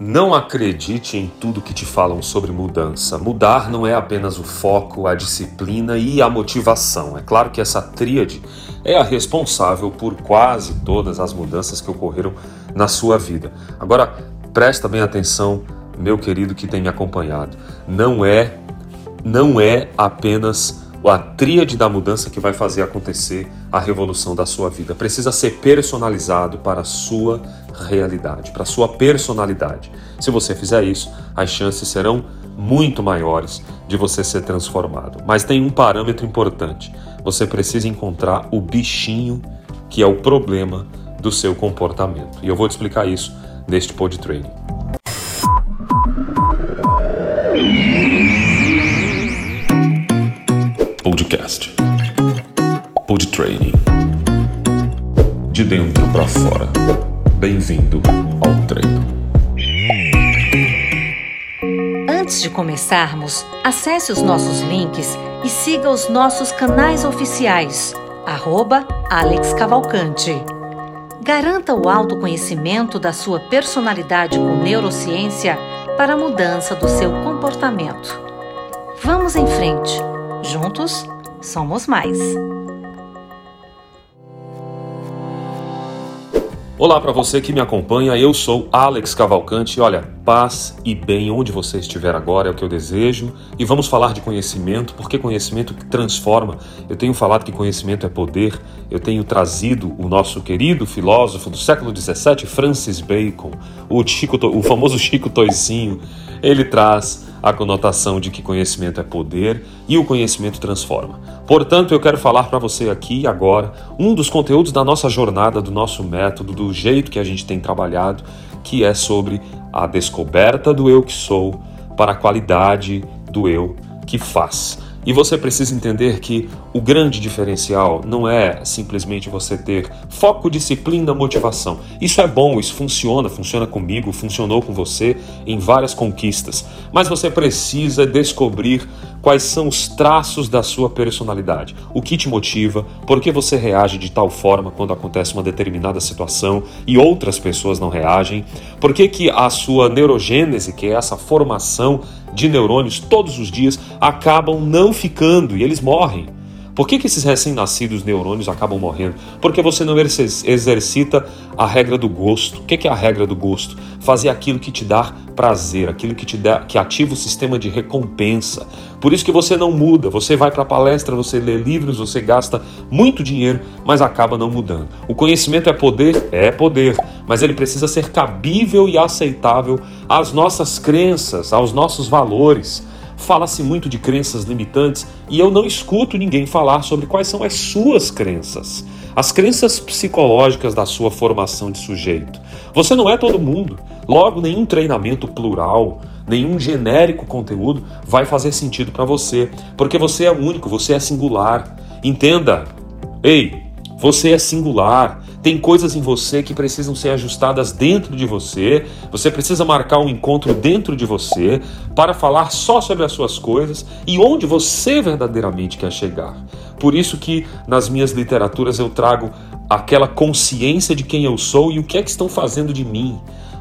Não acredite em tudo que te falam sobre mudança. Mudar não é apenas o foco, a disciplina e a motivação. É claro que essa tríade é a responsável por quase todas as mudanças que ocorreram na sua vida. Agora, presta bem atenção, meu querido que tem me acompanhado. Não é não é apenas a tríade da mudança que vai fazer acontecer a revolução da sua vida. Precisa ser personalizado para a sua realidade, para a sua personalidade. Se você fizer isso, as chances serão muito maiores de você ser transformado. Mas tem um parâmetro importante: você precisa encontrar o bichinho que é o problema do seu comportamento. E eu vou te explicar isso neste pod training. Podcast. Pod Training. De dentro para fora. Bem-vindo ao treino. Antes de começarmos, acesse os nossos links e siga os nossos canais oficiais. Arroba Alex Cavalcante. Garanta o autoconhecimento da sua personalidade com neurociência para a mudança do seu comportamento. Vamos em frente. Juntos, somos mais. Olá para você que me acompanha, eu sou Alex Cavalcante. Olha, paz e bem onde você estiver agora é o que eu desejo. E vamos falar de conhecimento, porque conhecimento transforma. Eu tenho falado que conhecimento é poder. Eu tenho trazido o nosso querido filósofo do século XVII, Francis Bacon, o, Chico, o famoso Chico Toicinho. Ele traz a conotação de que conhecimento é poder e o conhecimento transforma. Portanto, eu quero falar para você aqui e agora um dos conteúdos da nossa jornada, do nosso método, do jeito que a gente tem trabalhado, que é sobre a descoberta do eu que sou para a qualidade do eu que faz. E você precisa entender que o grande diferencial não é simplesmente você ter foco, disciplina, motivação. Isso é bom, isso funciona, funciona comigo, funcionou com você em várias conquistas. Mas você precisa descobrir quais são os traços da sua personalidade, o que te motiva, por que você reage de tal forma quando acontece uma determinada situação e outras pessoas não reagem, por que, que a sua neurogênese, que é essa formação de neurônios todos os dias, acabam não ficando e eles morrem. Por que, que esses recém-nascidos neurônios acabam morrendo? Porque você não exercita a regra do gosto. O que, que é a regra do gosto? Fazer aquilo que te dá prazer, aquilo que te dá, que ativa o sistema de recompensa. Por isso que você não muda. Você vai para palestra, você lê livros, você gasta muito dinheiro, mas acaba não mudando. O conhecimento é poder, é poder, mas ele precisa ser cabível e aceitável às nossas crenças, aos nossos valores. Fala-se muito de crenças limitantes e eu não escuto ninguém falar sobre quais são as suas crenças, as crenças psicológicas da sua formação de sujeito. Você não é todo mundo, logo, nenhum treinamento plural, nenhum genérico conteúdo vai fazer sentido para você, porque você é único, você é singular. Entenda, ei, você é singular. Tem coisas em você que precisam ser ajustadas dentro de você. Você precisa marcar um encontro dentro de você para falar só sobre as suas coisas e onde você verdadeiramente quer chegar. Por isso que nas minhas literaturas eu trago aquela consciência de quem eu sou e o que é que estão fazendo de mim.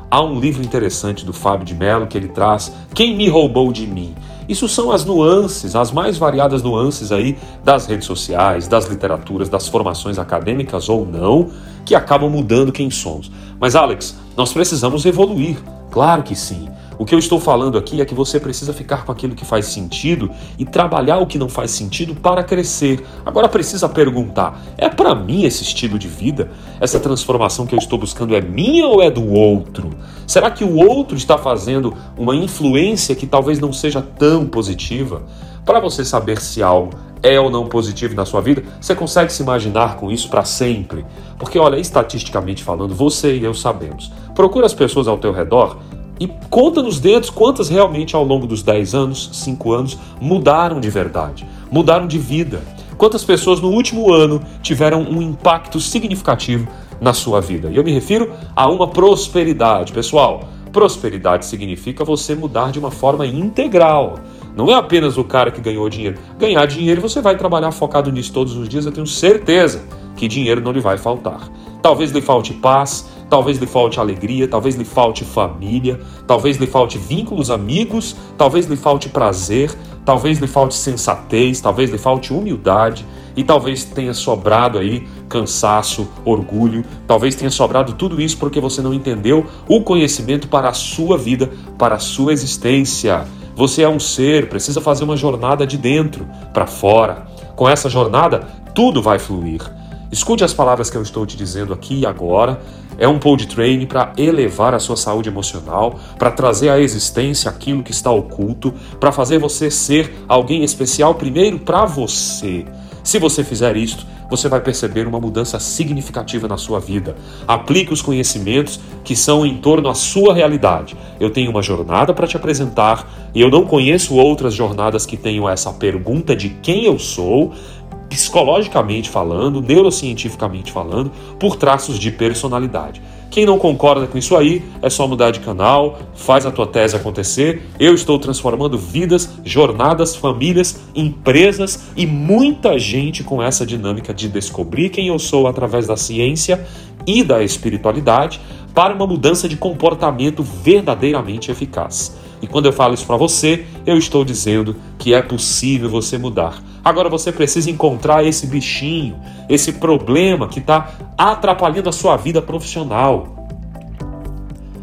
Há um livro interessante do Fábio de Mello que ele traz Quem me roubou de mim? Isso são as nuances, as mais variadas nuances aí das redes sociais, das literaturas, das formações acadêmicas ou não, que acabam mudando quem somos. Mas Alex, nós precisamos evoluir. Claro que sim. O que eu estou falando aqui é que você precisa ficar com aquilo que faz sentido e trabalhar o que não faz sentido para crescer. Agora precisa perguntar: é para mim esse estilo de vida? Essa transformação que eu estou buscando é minha ou é do outro? Será que o outro está fazendo uma influência que talvez não seja tão positiva? Para você saber se algo é ou não positivo na sua vida, você consegue se imaginar com isso para sempre? Porque, olha, estatisticamente falando, você e eu sabemos. Procura as pessoas ao teu redor e conta nos dedos quantas realmente ao longo dos 10 anos, 5 anos, mudaram de verdade, mudaram de vida. Quantas pessoas no último ano tiveram um impacto significativo na sua vida? E eu me refiro a uma prosperidade. Pessoal, prosperidade significa você mudar de uma forma integral. Não é apenas o cara que ganhou dinheiro. Ganhar dinheiro, você vai trabalhar focado nisso todos os dias, eu tenho certeza que dinheiro não lhe vai faltar. talvez lhe falte paz, talvez lhe falte alegria, talvez lhe falte família, talvez lhe falte vínculos amigos, talvez lhe falte prazer, talvez lhe falte sensatez, talvez lhe falte humildade e talvez tenha sobrado aí cansaço, orgulho, talvez tenha sobrado tudo isso porque você não entendeu o conhecimento para a sua vida, para a sua existência. Você é um ser, precisa fazer uma jornada de dentro para fora. Com essa jornada, tudo vai fluir. Escute as palavras que eu estou te dizendo aqui e agora. É um pod training para elevar a sua saúde emocional, para trazer à existência aquilo que está oculto, para fazer você ser alguém especial primeiro para você. Se você fizer isto, você vai perceber uma mudança significativa na sua vida. Aplique os conhecimentos que são em torno à sua realidade. Eu tenho uma jornada para te apresentar e eu não conheço outras jornadas que tenham essa pergunta de quem eu sou, psicologicamente falando, neurocientificamente falando, por traços de personalidade. Quem não concorda com isso aí, é só mudar de canal, faz a tua tese acontecer. Eu estou transformando vidas, jornadas, famílias, empresas e muita gente com essa dinâmica de descobrir quem eu sou através da ciência e da espiritualidade para uma mudança de comportamento verdadeiramente eficaz. E quando eu falo isso para você, eu estou dizendo que é possível você mudar. Agora você precisa encontrar esse bichinho, esse problema que está atrapalhando a sua vida profissional.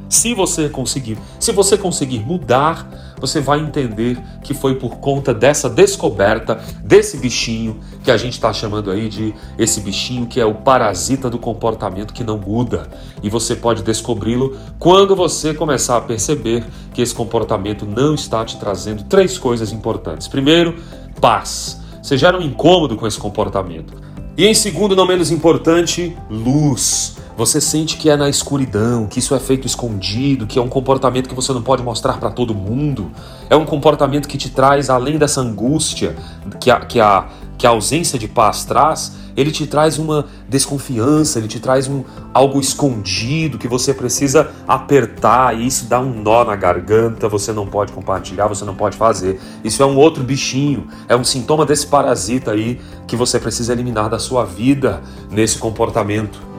Se você conseguir, se você conseguir mudar, você vai entender que foi por conta dessa descoberta desse bichinho que a gente está chamando aí de esse bichinho que é o parasita do comportamento que não muda. E você pode descobri-lo quando você começar a perceber que esse comportamento não está te trazendo três coisas importantes. Primeiro, paz. Você gera um incômodo com esse comportamento. E em segundo, não menos importante, luz. Você sente que é na escuridão, que isso é feito escondido, que é um comportamento que você não pode mostrar para todo mundo. É um comportamento que te traz, além dessa angústia que a, que a, que a ausência de paz traz, ele te traz uma desconfiança, ele te traz um algo escondido que você precisa apertar e isso dá um nó na garganta, você não pode compartilhar, você não pode fazer. Isso é um outro bichinho, é um sintoma desse parasita aí que você precisa eliminar da sua vida nesse comportamento.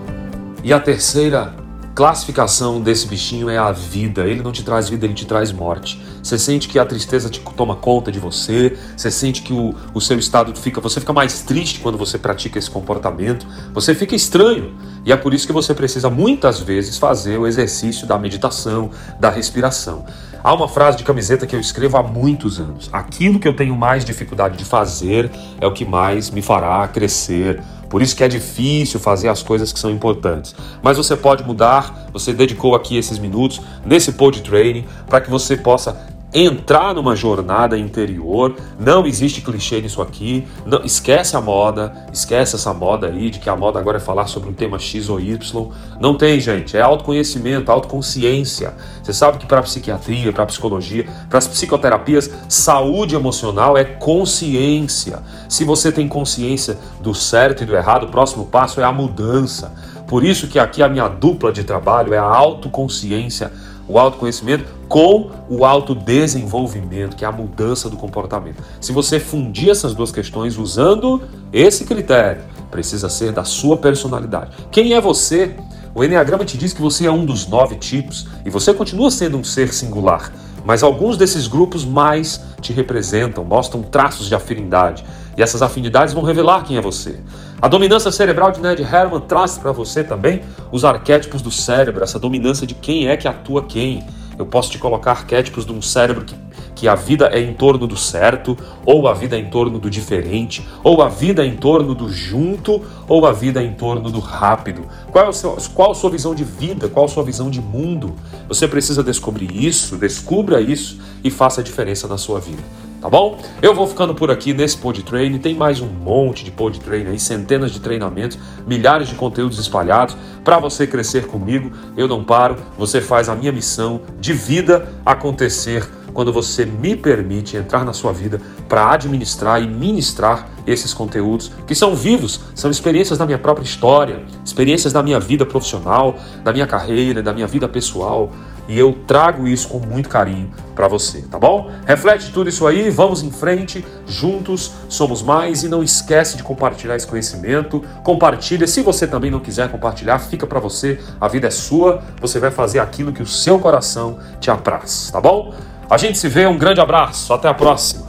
E a terceira classificação desse bichinho é a vida. Ele não te traz vida, ele te traz morte. Você sente que a tristeza te toma conta de você, você sente que o, o seu estado fica. Você fica mais triste quando você pratica esse comportamento, você fica estranho. E é por isso que você precisa muitas vezes fazer o exercício da meditação, da respiração. Há uma frase de camiseta que eu escrevo há muitos anos: aquilo que eu tenho mais dificuldade de fazer é o que mais me fará crescer por isso que é difícil fazer as coisas que são importantes. Mas você pode mudar, você dedicou aqui esses minutos nesse pod training para que você possa entrar numa jornada interior. Não existe clichê nisso aqui. Não, esquece a moda, esquece essa moda aí de que a moda agora é falar sobre um tema X ou Y. Não tem, gente. É autoconhecimento, autoconsciência. Você sabe que para psiquiatria, para psicologia, para as psicoterapias, saúde emocional é consciência. Se você tem consciência do certo e do errado, o próximo passo é a mudança. Por isso que aqui a minha dupla de trabalho é a autoconsciência o autoconhecimento com o autodesenvolvimento, que é a mudança do comportamento. Se você fundir essas duas questões usando esse critério, precisa ser da sua personalidade. Quem é você? O Enneagrama te diz que você é um dos nove tipos e você continua sendo um ser singular, mas alguns desses grupos mais te representam, mostram traços de afinidade e essas afinidades vão revelar quem é você. A dominância cerebral de Ned Herman traz para você também os arquétipos do cérebro, essa dominância de quem é que atua quem. Eu posso te colocar arquétipos de um cérebro que, que a vida é em torno do certo, ou a vida é em torno do diferente, ou a vida é em torno do junto, ou a vida é em torno do rápido. Qual, é seu, qual a sua visão de vida? Qual a sua visão de mundo? Você precisa descobrir isso, descubra isso e faça a diferença na sua vida tá bom? Eu vou ficando por aqui nesse Pod Train, tem mais um monte de Pod Train aí, centenas de treinamentos, milhares de conteúdos espalhados para você crescer comigo. Eu não paro, você faz a minha missão de vida acontecer quando você me permite entrar na sua vida para administrar e ministrar esses conteúdos que são vivos, são experiências da minha própria história, experiências da minha vida profissional, da minha carreira, da minha vida pessoal, e eu trago isso com muito carinho para você, tá bom? Reflete tudo isso aí, vamos em frente, juntos somos mais e não esquece de compartilhar esse conhecimento. Compartilha, se você também não quiser compartilhar, fica para você, a vida é sua, você vai fazer aquilo que o seu coração te apraz, tá bom? A gente se vê, um grande abraço, até a próxima.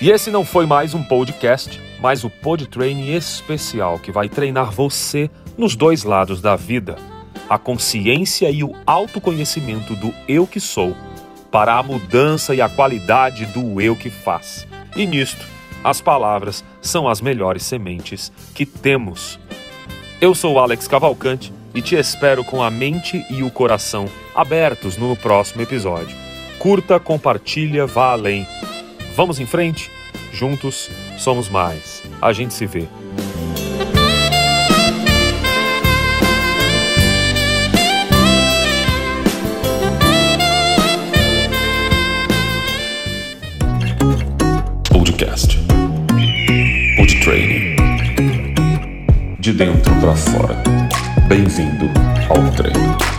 E esse não foi mais um podcast, mas o Pod Training especial que vai treinar você nos dois lados da vida, a consciência e o autoconhecimento do eu que sou, para a mudança e a qualidade do eu que faz. E nisto, as palavras são as melhores sementes que temos. Eu sou Alex Cavalcante e te espero com a mente e o coração abertos no próximo episódio. Curta, compartilha, vá além. Vamos em frente? Juntos somos mais. A gente se vê. Podcast. Pod Training. De dentro para fora. Bem-vindo ao treino.